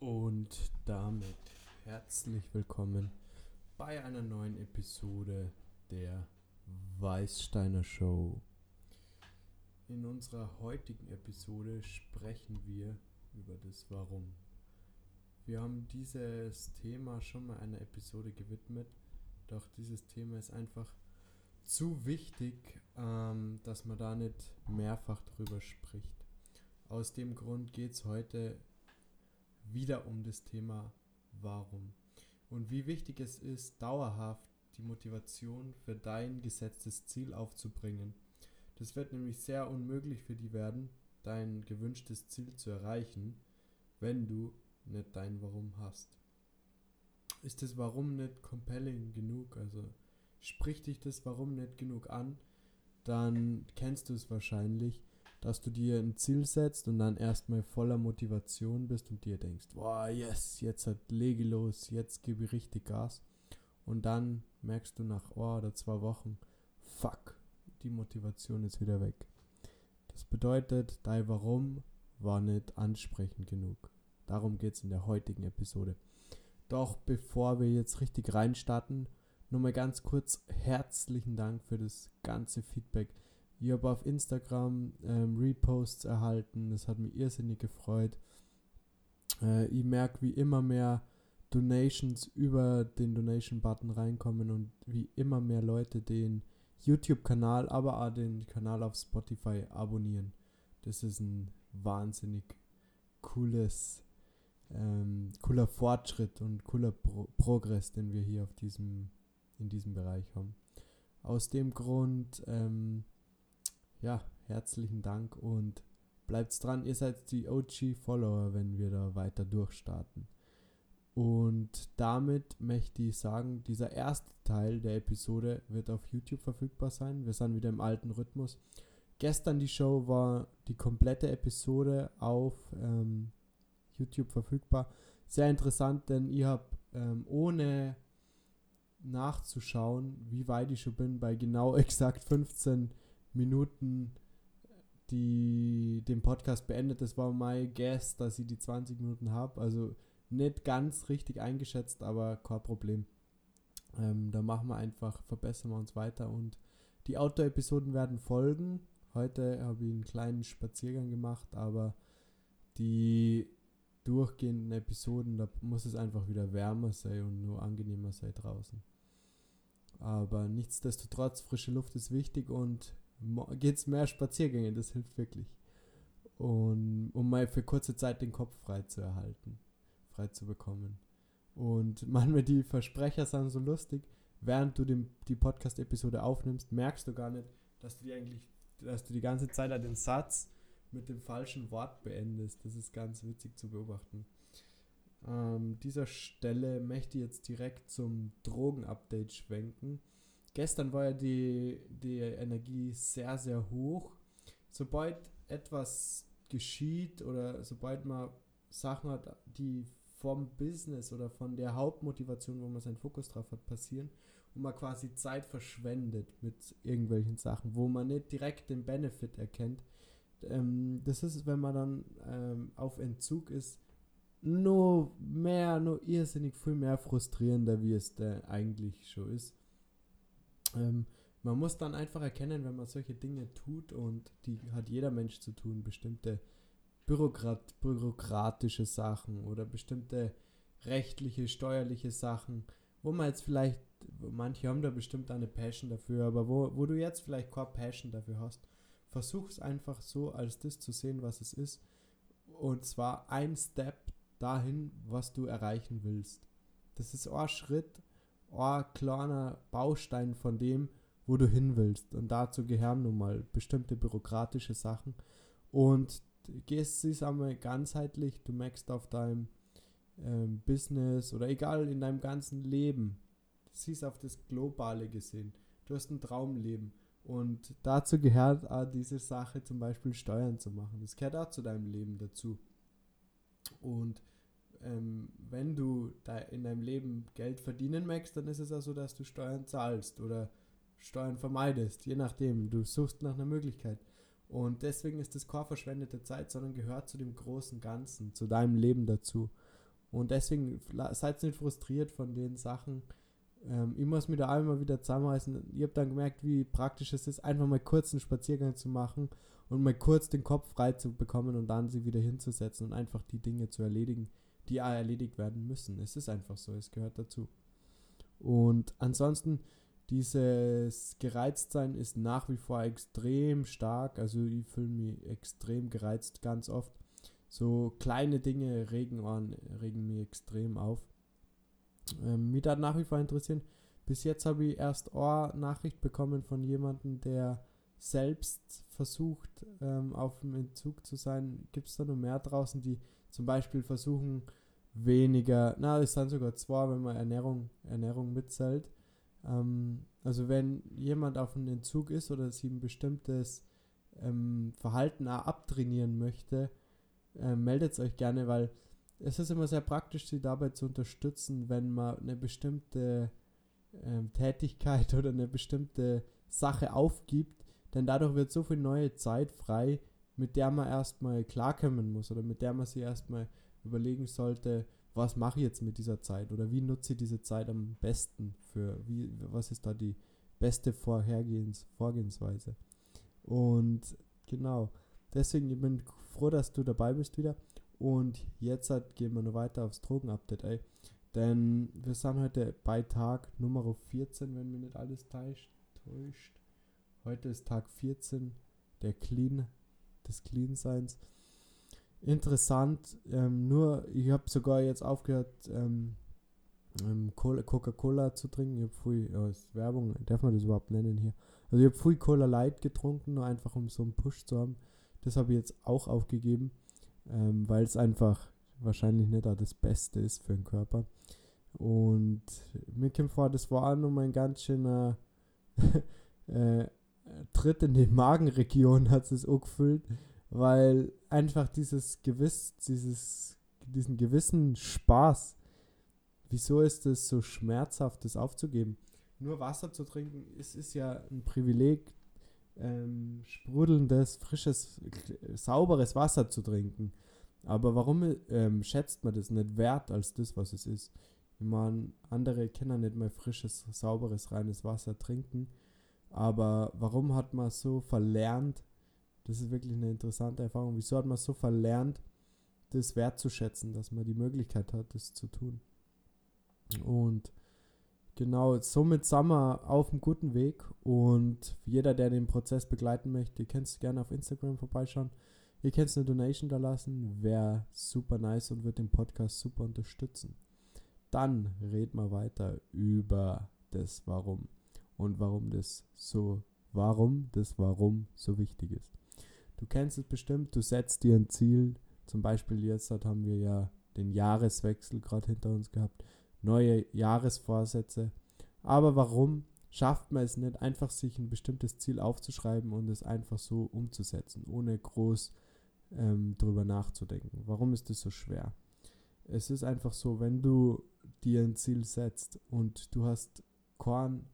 Und damit herzlich willkommen bei einer neuen Episode der Weißsteiner Show. In unserer heutigen Episode sprechen wir über das Warum. Wir haben dieses Thema schon mal einer Episode gewidmet, doch dieses Thema ist einfach zu wichtig, ähm, dass man da nicht mehrfach drüber spricht. Aus dem Grund geht es heute wieder um das Thema Warum und wie wichtig es ist, dauerhaft die Motivation für dein gesetztes Ziel aufzubringen. Das wird nämlich sehr unmöglich für dich werden, dein gewünschtes Ziel zu erreichen, wenn du nicht dein Warum hast. Ist das Warum nicht compelling genug, also spricht dich das Warum nicht genug an, dann kennst du es wahrscheinlich, dass du dir ein Ziel setzt und dann erstmal voller Motivation bist und dir denkst, boah, yes, jetzt hat lege los, jetzt gebe ich richtig Gas. Und dann merkst du nach oh, oder zwei Wochen, fuck, die Motivation ist wieder weg. Das bedeutet, dein Warum war nicht ansprechend genug. Darum geht es in der heutigen Episode. Doch bevor wir jetzt richtig reinstarten, nur mal ganz kurz herzlichen Dank für das ganze Feedback ich habe auf Instagram ähm, Reposts erhalten, das hat mich irrsinnig gefreut. Äh, ich merke, wie immer mehr Donations über den Donation-Button reinkommen und wie immer mehr Leute den YouTube-Kanal, aber auch den Kanal auf Spotify abonnieren. Das ist ein wahnsinnig cooles, ähm, cooler Fortschritt und cooler Pro Progress, den wir hier auf diesem, in diesem Bereich haben. Aus dem Grund ähm, ja, herzlichen Dank und bleibt dran. Ihr seid die OG-Follower, wenn wir da weiter durchstarten. Und damit möchte ich sagen, dieser erste Teil der Episode wird auf YouTube verfügbar sein. Wir sind wieder im alten Rhythmus. Gestern die Show war die komplette Episode auf ähm, YouTube verfügbar. Sehr interessant, denn ich habe ähm, ohne nachzuschauen, wie weit ich schon bin, bei genau exakt 15 Minuten die den Podcast beendet. Das war mein Guess, dass ich die 20 Minuten habe. Also nicht ganz richtig eingeschätzt, aber kein Problem. Ähm, da machen wir einfach, verbessern wir uns weiter und die Outdoor-Episoden werden folgen. Heute habe ich einen kleinen Spaziergang gemacht, aber die durchgehenden Episoden, da muss es einfach wieder wärmer sein und nur angenehmer sein draußen. Aber nichtsdestotrotz, frische Luft ist wichtig und geht es mehr Spaziergänge, das hilft wirklich. Und um mal für kurze Zeit den Kopf frei zu erhalten, frei zu bekommen. Und manchmal die Versprecher sind so lustig, während du den, die Podcast-Episode aufnimmst, merkst du gar nicht, dass du die eigentlich, dass du die ganze Zeit den Satz mit dem falschen Wort beendest. Das ist ganz witzig zu beobachten. An dieser Stelle möchte ich jetzt direkt zum Drogen-Update schwenken gestern war ja die, die Energie sehr, sehr hoch. Sobald etwas geschieht oder sobald man Sachen hat, die vom Business oder von der Hauptmotivation, wo man seinen Fokus drauf hat, passieren und man quasi Zeit verschwendet mit irgendwelchen Sachen, wo man nicht direkt den Benefit erkennt. Ähm, das ist, wenn man dann ähm, auf Entzug ist, nur mehr, nur irrsinnig viel mehr frustrierender, wie es da eigentlich schon ist. Ähm, man muss dann einfach erkennen, wenn man solche Dinge tut, und die hat jeder Mensch zu tun, bestimmte Bürokrat bürokratische Sachen oder bestimmte rechtliche, steuerliche Sachen, wo man jetzt vielleicht, manche haben da bestimmt eine Passion dafür, aber wo, wo du jetzt vielleicht keine Passion dafür hast, versuch es einfach so als das zu sehen, was es ist. Und zwar ein Step dahin, was du erreichen willst. Das ist ein Schritt ein kleiner Baustein von dem, wo du hin willst. Und dazu gehören nun mal bestimmte bürokratische Sachen. Und gehst es einmal ganzheitlich, du merkst auf deinem ähm, Business oder egal in deinem ganzen Leben, siehst auf das Globale gesehen. Du hast ein Traumleben. Und dazu gehört auch diese Sache, zum Beispiel Steuern zu machen. Das gehört auch zu deinem Leben dazu. Und ähm, wenn du da in deinem Leben Geld verdienen möchtest, dann ist es auch so, dass du Steuern zahlst oder Steuern vermeidest, je nachdem. Du suchst nach einer Möglichkeit. Und deswegen ist das keine verschwendete Zeit, sondern gehört zu dem großen Ganzen, zu deinem Leben dazu. Und deswegen seid nicht frustriert von den Sachen. Ähm, ich muss mich da einmal wieder zusammenreißen. Ich habe dann gemerkt, wie praktisch es ist, einfach mal kurz einen Spaziergang zu machen und mal kurz den Kopf frei zu bekommen und dann sie wieder hinzusetzen und einfach die Dinge zu erledigen, die erledigt werden müssen. Es ist einfach so, es gehört dazu. Und ansonsten, dieses Gereiztsein ist nach wie vor extrem stark. Also ich fühle mich extrem gereizt ganz oft. So kleine Dinge regen, an, regen mich extrem auf. Ähm, mich hat nach wie vor interessieren. Bis jetzt habe ich erst eine Nachricht bekommen von jemandem, der selbst versucht, ähm, auf dem Entzug zu sein. Gibt es da noch mehr draußen, die zum Beispiel versuchen, weniger, na, es sind sogar zwei, wenn man Ernährung, Ernährung mitzählt, ähm, also wenn jemand auf einem Entzug ist oder sie ein bestimmtes ähm, Verhalten auch abtrainieren möchte, äh, meldet euch gerne, weil es ist immer sehr praktisch, sie dabei zu unterstützen, wenn man eine bestimmte ähm, Tätigkeit oder eine bestimmte Sache aufgibt, denn dadurch wird so viel neue Zeit frei, mit der man erstmal klarkommen muss oder mit der man sich erstmal überlegen sollte, was mache ich jetzt mit dieser Zeit oder wie nutze ich diese Zeit am besten für, wie, was ist da die beste Vorhergehens, Vorgehensweise. Und genau, deswegen ich bin froh, dass du dabei bist wieder. Und jetzt halt gehen wir noch weiter aufs Drogenupdate, ey. Denn wir sind heute bei Tag Nummer 14, wenn mir nicht alles täuscht. Heute ist Tag 14 der Clean, des Clean-Seins interessant. Ähm, nur, ich habe sogar jetzt aufgehört, ähm, ähm, Coca-Cola zu trinken. Ich habe früh, ja, ist Werbung, darf man das überhaupt nennen hier? Also ich habe früh Cola Light getrunken, nur einfach um so einen Push zu haben. Das habe ich jetzt auch aufgegeben, ähm, weil es einfach wahrscheinlich nicht das Beste ist für den Körper. Und mir kommt vor, das war auch nochmal ein ganz schöner äh, Tritt in die Magenregion, hat es auch gefüllt weil einfach dieses Gewiss, dieses, diesen gewissen Spaß, wieso ist es so schmerzhaft, das aufzugeben? Nur Wasser zu trinken, ist, ist ja ein Privileg, ähm, sprudelndes, frisches, sauberes Wasser zu trinken. Aber warum ähm, schätzt man das nicht wert als das, was es ist? Ich meine, andere können nicht mehr frisches, sauberes, reines Wasser trinken. Aber warum hat man so verlernt, das ist wirklich eine interessante Erfahrung. Wieso hat man so verlernt, das wertzuschätzen, dass man die Möglichkeit hat, das zu tun? Und genau, somit sind wir auf einem guten Weg und jeder, der den Prozess begleiten möchte, könnt gerne auf Instagram vorbeischauen. Ihr könnt eine Donation da lassen, wäre super nice und wird den Podcast super unterstützen. Dann reden wir weiter über das Warum und warum das so, warum das Warum so wichtig ist. Du kennst es bestimmt, du setzt dir ein Ziel. Zum Beispiel jetzt haben wir ja den Jahreswechsel gerade hinter uns gehabt, neue Jahresvorsätze. Aber warum schafft man es nicht, einfach sich ein bestimmtes Ziel aufzuschreiben und es einfach so umzusetzen, ohne groß ähm, drüber nachzudenken? Warum ist das so schwer? Es ist einfach so, wenn du dir ein Ziel setzt und du hast keinen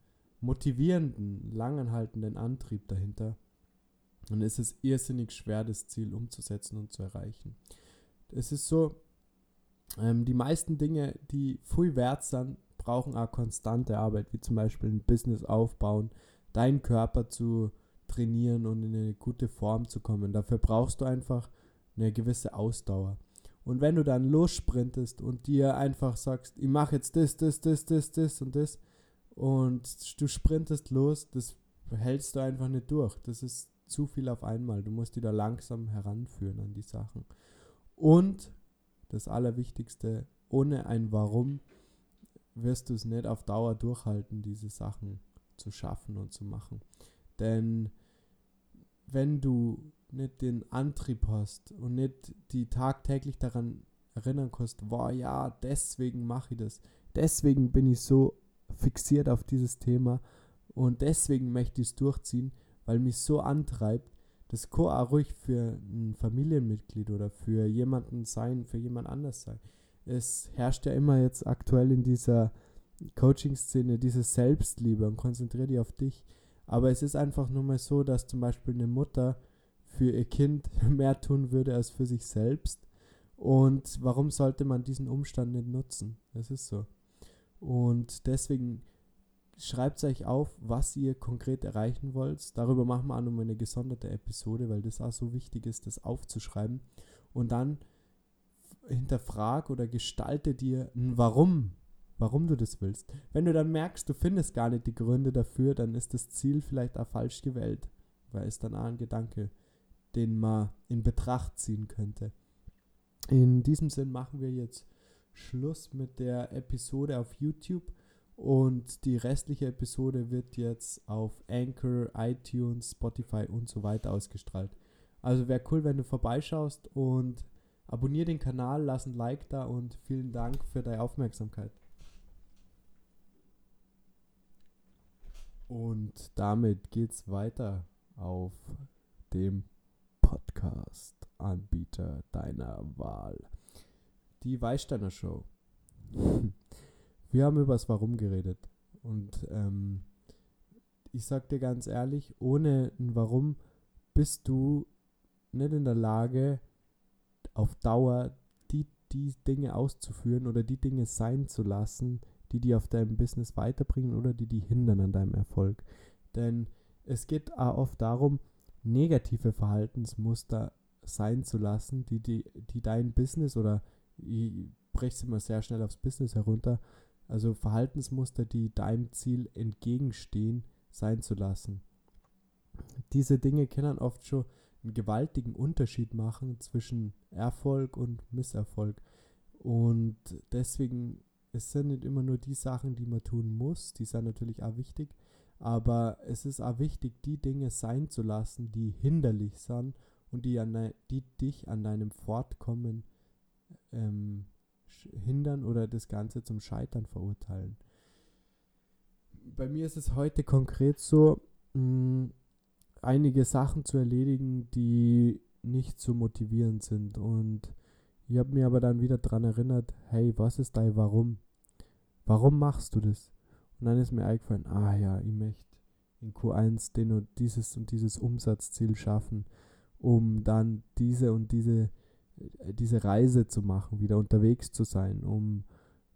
motivierenden, langanhaltenden Antrieb dahinter, dann ist es irrsinnig schwer, das Ziel umzusetzen und zu erreichen. Es ist so, ähm, die meisten Dinge, die viel wert sind, brauchen auch konstante Arbeit, wie zum Beispiel ein Business aufbauen, deinen Körper zu trainieren und in eine gute Form zu kommen. Dafür brauchst du einfach eine gewisse Ausdauer. Und wenn du dann lossprintest und dir einfach sagst, ich mache jetzt das, das, das, das, das und das und du sprintest los, das hältst du einfach nicht durch. Das ist zu viel auf einmal. Du musst die da langsam heranführen an die Sachen. Und das Allerwichtigste, ohne ein Warum wirst du es nicht auf Dauer durchhalten, diese Sachen zu schaffen und zu machen. Denn wenn du nicht den Antrieb hast und nicht die tagtäglich daran erinnern kannst, wow, ja, deswegen mache ich das, deswegen bin ich so fixiert auf dieses Thema und deswegen möchte ich es durchziehen, weil mich so antreibt, das kann auch ruhig für ein Familienmitglied oder für jemanden sein, für jemand anders sein. Es herrscht ja immer jetzt aktuell in dieser Coaching-Szene diese Selbstliebe und konzentriere dich auf dich. Aber es ist einfach nur mal so, dass zum Beispiel eine Mutter für ihr Kind mehr tun würde als für sich selbst. Und warum sollte man diesen Umstand nicht nutzen? Das ist so. Und deswegen schreibt euch auf, was ihr konkret erreichen wollt. Darüber machen wir auch nochmal eine gesonderte Episode, weil das auch so wichtig ist, das aufzuschreiben. Und dann hinterfrag oder gestalte dir ein Warum, warum du das willst. Wenn du dann merkst, du findest gar nicht die Gründe dafür, dann ist das Ziel vielleicht auch falsch gewählt, weil es dann auch ein Gedanke, den man in Betracht ziehen könnte. In diesem Sinn machen wir jetzt Schluss mit der Episode auf YouTube und die restliche Episode wird jetzt auf Anchor, iTunes, Spotify und so weiter ausgestrahlt. Also wäre cool, wenn du vorbeischaust und abonniere den Kanal, lass ein Like da und vielen Dank für deine Aufmerksamkeit. Und damit geht's weiter auf dem Podcast-Anbieter deiner Wahl. Die Weißsteiner Show. Wir haben über das Warum geredet. Und ähm, ich sag dir ganz ehrlich, ohne ein Warum bist du nicht in der Lage, auf Dauer die, die Dinge auszuführen oder die Dinge sein zu lassen, die dir auf deinem Business weiterbringen oder die dich hindern an deinem Erfolg. Denn es geht auch oft darum, negative Verhaltensmuster sein zu lassen, die, die, die dein Business oder ich breche es immer sehr schnell aufs Business herunter, also Verhaltensmuster, die deinem Ziel entgegenstehen, sein zu lassen. Diese Dinge können oft schon einen gewaltigen Unterschied machen zwischen Erfolg und Misserfolg. Und deswegen, es sind nicht immer nur die Sachen, die man tun muss, die sind natürlich auch wichtig, aber es ist auch wichtig, die Dinge sein zu lassen, die hinderlich sind und die, an, die dich an deinem Fortkommen ähm, hindern oder das Ganze zum Scheitern verurteilen. Bei mir ist es heute konkret so, mh, mm, einige Sachen zu erledigen, die nicht so motivierend sind. Und ich habe mir aber dann wieder daran erinnert, hey, was ist dein Warum? Warum machst du das? Und dann ist mir eingefallen, ah ja, ich möchte in Q1 den und dieses und dieses Umsatzziel schaffen, um dann diese und diese, diese Reise zu machen, wieder unterwegs zu sein, um,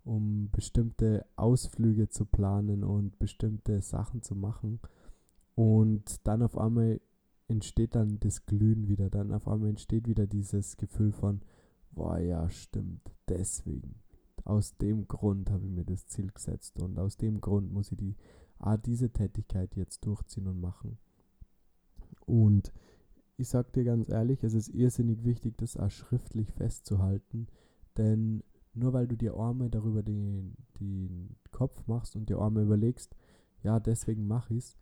um bestimmte Ausflüge zu planen und bestimmte Sachen zu machen. Und dann auf einmal entsteht dann das Glühen wieder. Dann auf einmal entsteht wieder dieses Gefühl von, boah, ja, stimmt, deswegen. Aus dem Grund habe ich mir das Ziel gesetzt und aus dem Grund muss ich die, ah, diese Tätigkeit jetzt durchziehen und machen. Und ich sage dir ganz ehrlich, es ist irrsinnig wichtig, das auch schriftlich festzuhalten, denn nur weil du dir Arme darüber den, den Kopf machst und dir Arme überlegst, ja, deswegen mache ich es,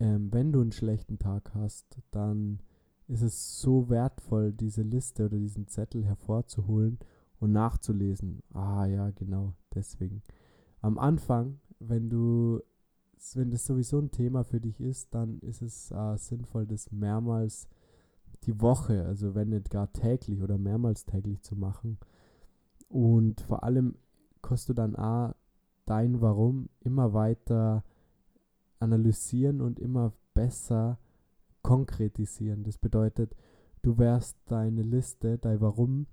ähm, wenn du einen schlechten Tag hast, dann ist es so wertvoll, diese Liste oder diesen Zettel hervorzuholen und nachzulesen. Ah ja, genau, deswegen. Am Anfang, wenn du, wenn das sowieso ein Thema für dich ist, dann ist es äh, sinnvoll, das mehrmals die Woche, also wenn nicht gar täglich oder mehrmals täglich zu machen. Und vor allem kostet du dann auch dein Warum immer weiter analysieren und immer besser konkretisieren. Das bedeutet, du wirst deine Liste, dein Warum,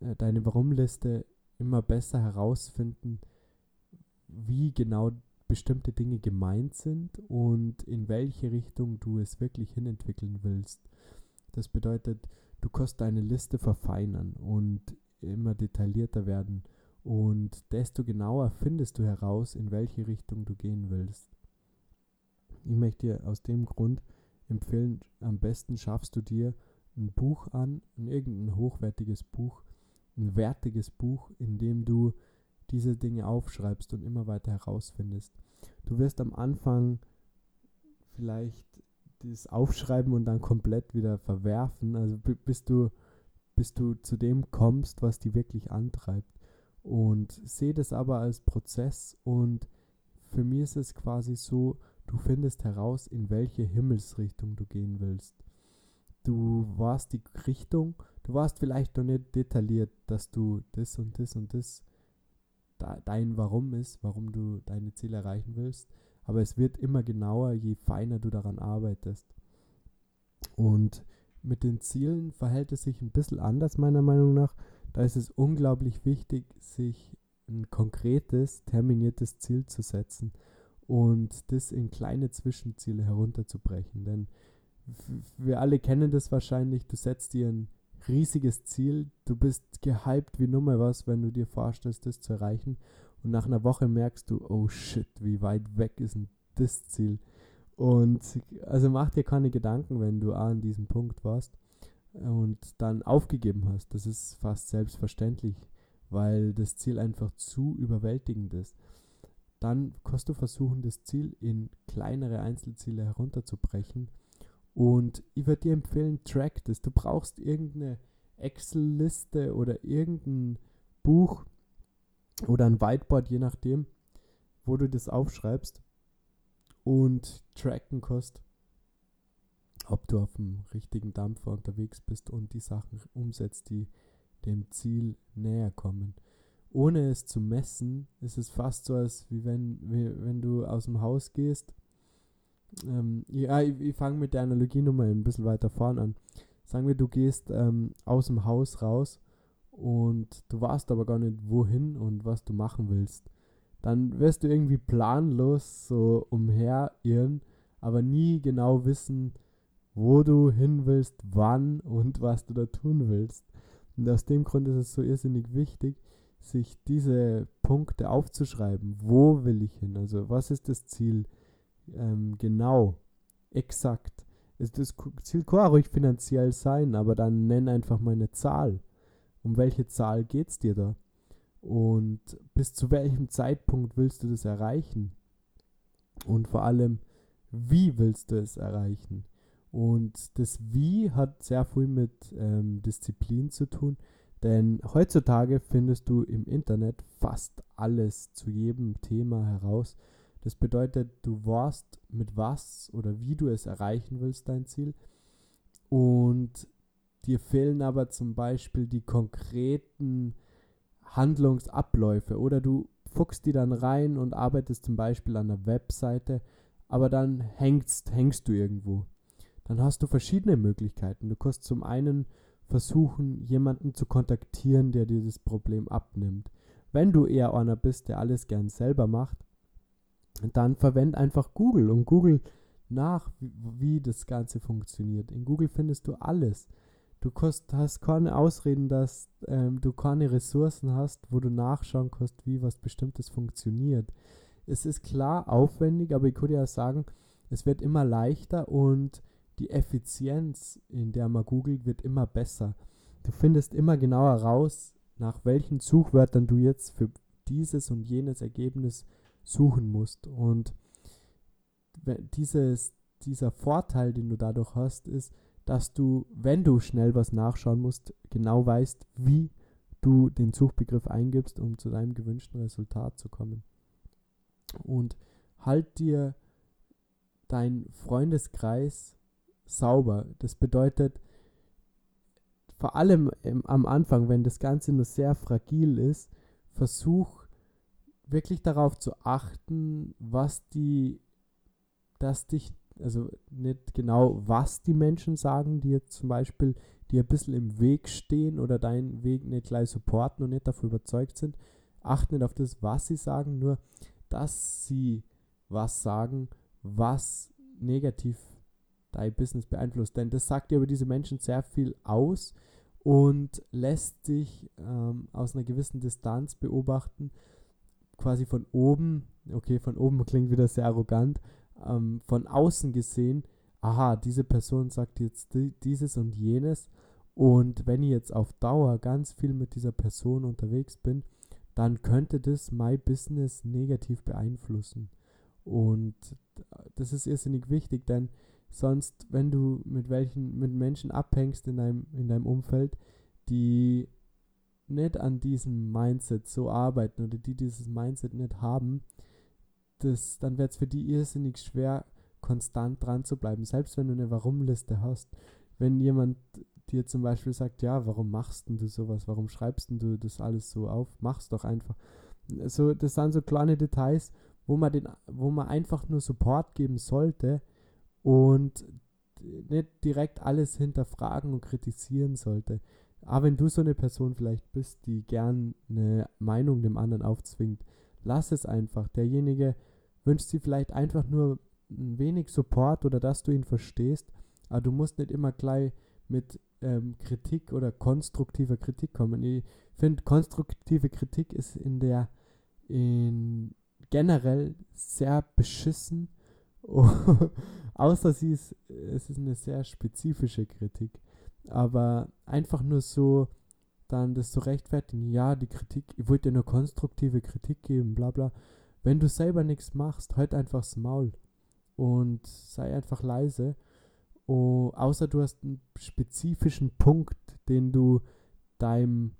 äh, deine Warum-Liste immer besser herausfinden, wie genau bestimmte Dinge gemeint sind und in welche Richtung du es wirklich hinentwickeln willst. Das bedeutet, du kannst deine Liste verfeinern und immer detaillierter werden und desto genauer findest du heraus, in welche Richtung du gehen willst. Ich möchte dir aus dem Grund empfehlen, am besten schaffst du dir ein Buch an, ein irgendein hochwertiges Buch, ein wertiges Buch, in dem du diese Dinge aufschreibst und immer weiter herausfindest. Du wirst am Anfang vielleicht das Aufschreiben und dann komplett wieder verwerfen, also bis du, bis du zu dem kommst, was dich wirklich antreibt. Und sehe das aber als Prozess und für mich ist es quasi so, Du findest heraus, in welche Himmelsrichtung du gehen willst. Du warst die Richtung, du warst vielleicht noch nicht detailliert, dass du das und das und das dein Warum ist, warum du deine Ziele erreichen willst. Aber es wird immer genauer, je feiner du daran arbeitest. Und mit den Zielen verhält es sich ein bisschen anders, meiner Meinung nach. da ist es unglaublich wichtig, sich ein konkretes, terminiertes Ziel zu setzen und das in kleine Zwischenziele herunterzubrechen. Denn wir alle kennen das wahrscheinlich, du setzt dir ein riesiges Ziel, du bist gehypt wie Nummer was, wenn du dir vorstellst, das zu erreichen und nach einer Woche merkst du, oh shit, wie weit weg ist denn das Ziel? Und also mach dir keine Gedanken, wenn du an diesem Punkt warst und dann aufgegeben hast. Das ist fast selbstverständlich, weil das Ziel einfach zu überwältigend ist. Dann kannst du versuchen, das Ziel in kleinere Einzelziele herunterzubrechen. Und ich würde dir empfehlen, track das. Du brauchst irgendeine Excel-Liste oder irgendein Buch oder ein Whiteboard, je nachdem, wo du das aufschreibst und tracken kannst, ob du auf dem richtigen Dampfer unterwegs bist und die Sachen umsetzt, die dem Ziel näher kommen. Ohne es zu messen, ist es fast so, als wie wenn, wie, wenn du aus dem Haus gehst. Ähm, ja, ich, ich fange mit der Analogie nochmal ein bisschen weiter vorn an. Sagen wir, du gehst ähm, aus dem Haus raus und du weißt aber gar nicht, wohin und was du machen willst. Dann wirst du irgendwie planlos so umherirren, aber nie genau wissen, wo du hin willst, wann und was du da tun willst. Und aus dem Grund ist es so irrsinnig wichtig, sich diese Punkte aufzuschreiben. Wo will ich hin? Also was ist das Ziel ähm, genau, exakt? Ist das Ziel kann ruhig finanziell sein, aber dann nenn einfach mal eine Zahl. Um welche Zahl geht es dir da? Und bis zu welchem Zeitpunkt willst du das erreichen? Und vor allem, wie willst du es erreichen? Und das Wie hat sehr viel mit ähm, Disziplin zu tun, denn heutzutage findest du im Internet fast alles zu jedem Thema heraus. Das bedeutet, du weißt, mit was oder wie du es erreichen willst, dein Ziel. Und dir fehlen aber zum Beispiel die konkreten Handlungsabläufe oder du fuchst die dann rein und arbeitest zum Beispiel an einer Webseite, aber dann hängst, hängst du irgendwo dann hast du verschiedene Möglichkeiten. Du kannst zum einen versuchen, jemanden zu kontaktieren, der dir das Problem abnimmt. Wenn du eher einer bist, der alles gern selber macht, dann verwend einfach Google und Google nach, wie, wie das Ganze funktioniert. In Google findest du alles. Du kannst, hast keine Ausreden, dass ähm, du keine Ressourcen hast, wo du nachschauen kannst, wie was Bestimmtes funktioniert. Es ist klar aufwendig, aber ich könnte ja sagen, es wird immer leichter und die Effizienz, in der man googelt, wird immer besser. Du findest immer genauer raus, nach welchen Suchwörtern du jetzt für dieses und jenes Ergebnis suchen musst. Und dieses, dieser Vorteil, den du dadurch hast, ist, dass du, wenn du schnell was nachschauen musst, genau weißt, wie du den Suchbegriff eingibst, um zu deinem gewünschten Resultat zu kommen. Und halt dir dein Freundeskreis sauber. Das bedeutet, vor allem im, am Anfang, wenn das Ganze nur sehr fragil ist, versuch wirklich darauf zu achten, was die, dass dich, also nicht genau, was die Menschen sagen, die jetzt zum Beispiel dir ein bisschen im Weg stehen oder deinen Weg nicht gleich supporten und nicht dafür überzeugt sind. Achte nicht auf das, was sie sagen, nur dass sie was sagen, was negativ dein Business beeinflusst. Denn das sagt dir über diese Menschen sehr viel aus und lässt dich ähm, aus einer gewissen Distanz beobachten, quasi von oben, okay, von oben klingt wieder sehr arrogant, ähm, von außen gesehen, aha, diese Person sagt jetzt dieses und jenes und wenn ich jetzt auf Dauer ganz viel mit dieser Person unterwegs bin, dann könnte das mein Business negativ beeinflussen. Und das ist irrsinnig wichtig, denn Sonst, wenn du mit welchen, mit Menschen abhängst in deinem, in deinem Umfeld, die nicht an diesem Mindset so arbeiten oder die dieses Mindset nicht haben, das, dann wird es für die irrsinnig schwer, konstant dran zu bleiben, selbst wenn du eine Warum-Liste hast. Wenn jemand dir zum Beispiel sagt, ja, warum machst du sowas, warum schreibst du das alles so auf, mach's doch einfach. So, das sind so kleine Details, wo man, den, wo man einfach nur Support geben sollte, und nicht direkt alles hinterfragen und kritisieren sollte. Aber wenn du so eine Person vielleicht bist, die gern eine Meinung dem anderen aufzwingt, lass es einfach. Derjenige wünscht sich vielleicht einfach nur ein wenig Support oder dass du ihn verstehst, aber du musst nicht immer gleich mit ähm, Kritik oder konstruktiver Kritik kommen. Ich finde, konstruktive Kritik ist in der in generell sehr beschissen, außer sie ist, es ist eine sehr spezifische Kritik. Aber einfach nur so dann das zu rechtfertigen, ja, die Kritik, ich wollte dir nur konstruktive Kritik geben, bla bla. Wenn du selber nichts machst, halt einfach das Maul und sei einfach leise. Oh, außer du hast einen spezifischen Punkt, den du deinem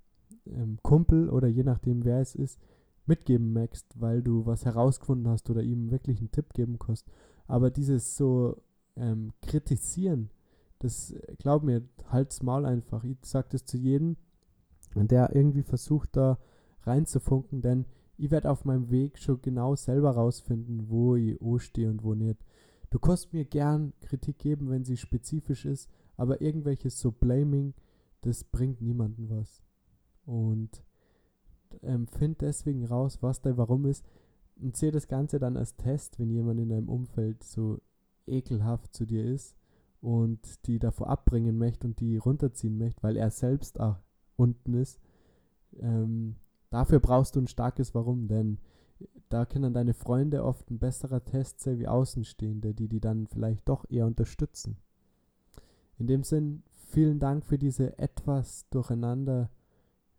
ähm, Kumpel oder je nachdem wer es ist, mitgeben möchtest, weil du was herausgefunden hast oder ihm wirklich einen Tipp geben kannst. Aber dieses so ähm, kritisieren, das glaub mir, halt's Maul einfach. Ich sag das zu jedem, der irgendwie versucht da reinzufunken, denn ich werde auf meinem Weg schon genau selber rausfinden, wo ich stehe und wo nicht. Du kannst mir gern Kritik geben, wenn sie spezifisch ist, aber irgendwelches so Blaming, das bringt niemandem was. Und ähm, find deswegen raus, was dein Warum ist und sehe das Ganze dann als Test, wenn jemand in deinem Umfeld so ekelhaft zu dir ist und die davor abbringen möchte und die runterziehen möchte, weil er selbst auch unten ist. Ähm, dafür brauchst du ein starkes Warum, denn da können deine Freunde oft ein besserer Test sein wie Außenstehende, die die dann vielleicht doch eher unterstützen. In dem Sinn, vielen Dank für diese etwas durcheinander,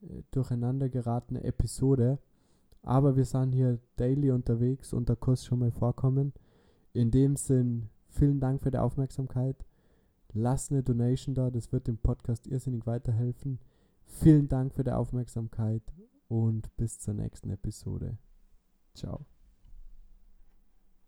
äh, durcheinander geratene Episode. Aber wir sind hier daily unterwegs und kann es schon mal vorkommen. In dem Sinn, vielen Dank für die Aufmerksamkeit. Lass eine Donation da, das wird dem Podcast irrsinnig weiterhelfen. Vielen Dank für die Aufmerksamkeit und bis zur nächsten Episode. Ciao.